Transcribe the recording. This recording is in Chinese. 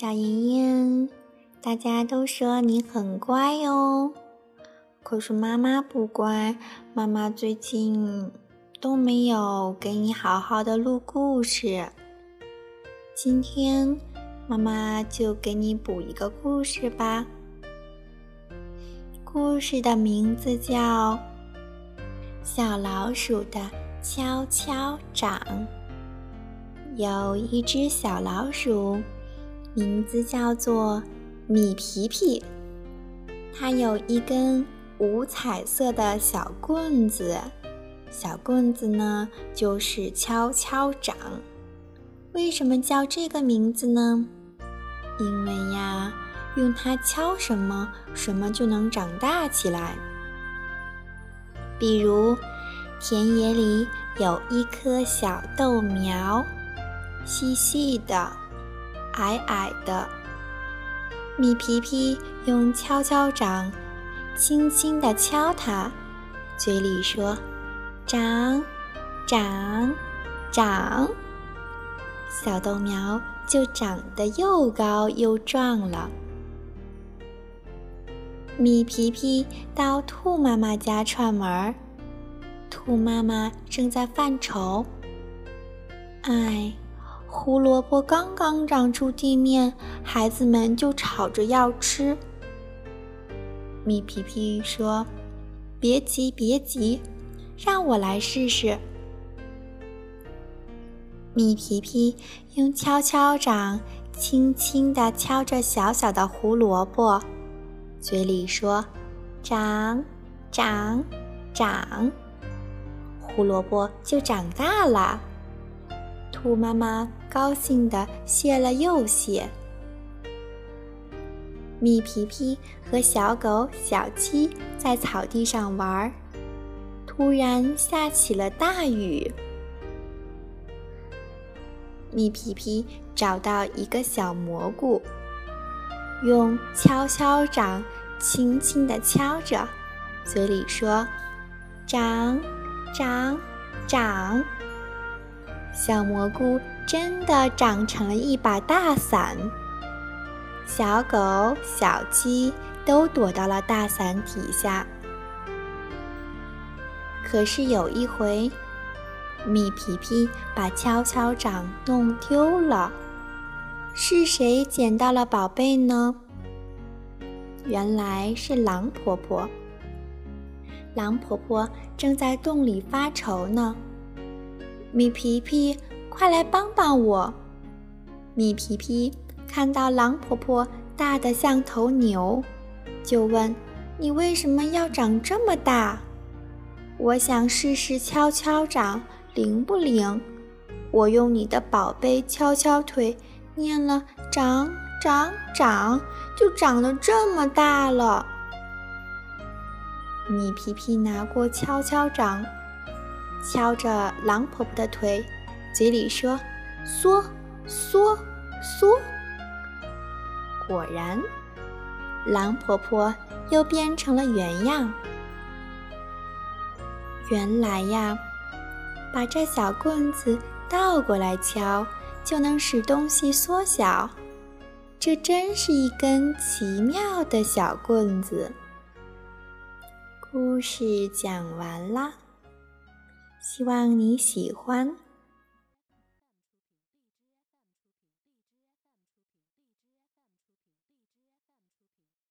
小莹莹，大家都说你很乖哦，可是妈妈不乖。妈妈最近都没有给你好好的录故事。今天妈妈就给你补一个故事吧。故事的名字叫《小老鼠的敲敲掌》。有一只小老鼠。名字叫做米皮皮，它有一根五彩色的小棍子，小棍子呢就是敲敲掌。为什么叫这个名字呢？因为呀，用它敲什么，什么就能长大起来。比如，田野里有一棵小豆苗，细细的。矮矮的，米皮皮用敲敲掌轻轻地敲它，嘴里说：“长，长，长。”小豆苗就长得又高又壮了。米皮皮到兔妈妈家串门，兔妈妈正在犯愁，唉。胡萝卜刚刚长出地面，孩子们就吵着要吃。米皮皮说：“别急，别急，让我来试试。”米皮皮用敲敲掌轻轻地敲着小小的胡萝卜，嘴里说：“长，长，长。”胡萝卜就长大了。兔妈妈高兴地谢了又谢。米皮皮和小狗小鸡在草地上玩儿，突然下起了大雨。米皮皮找到一个小蘑菇，用敲敲掌轻轻地敲着，嘴里说：“长，长，长。”小蘑菇真的长成了一把大伞，小狗、小鸡都躲到了大伞底下。可是有一回，米皮皮把敲敲掌弄丢了，是谁捡到了宝贝呢？原来是狼婆婆。狼婆婆正在洞里发愁呢。米皮皮，快来帮帮我！米皮皮看到狼婆婆大的像头牛，就问：“你为什么要长这么大？”我想试试敲敲掌灵不灵。我用你的宝贝敲敲腿，念了“长长长”，就长得这么大了。米皮皮拿过敲敲掌。敲着狼婆婆的腿，嘴里说：“缩，缩，缩。”果然，狼婆婆又变成了原样。原来呀，把这小棍子倒过来敲，就能使东西缩小。这真是一根奇妙的小棍子。故事讲完了。希望你喜欢。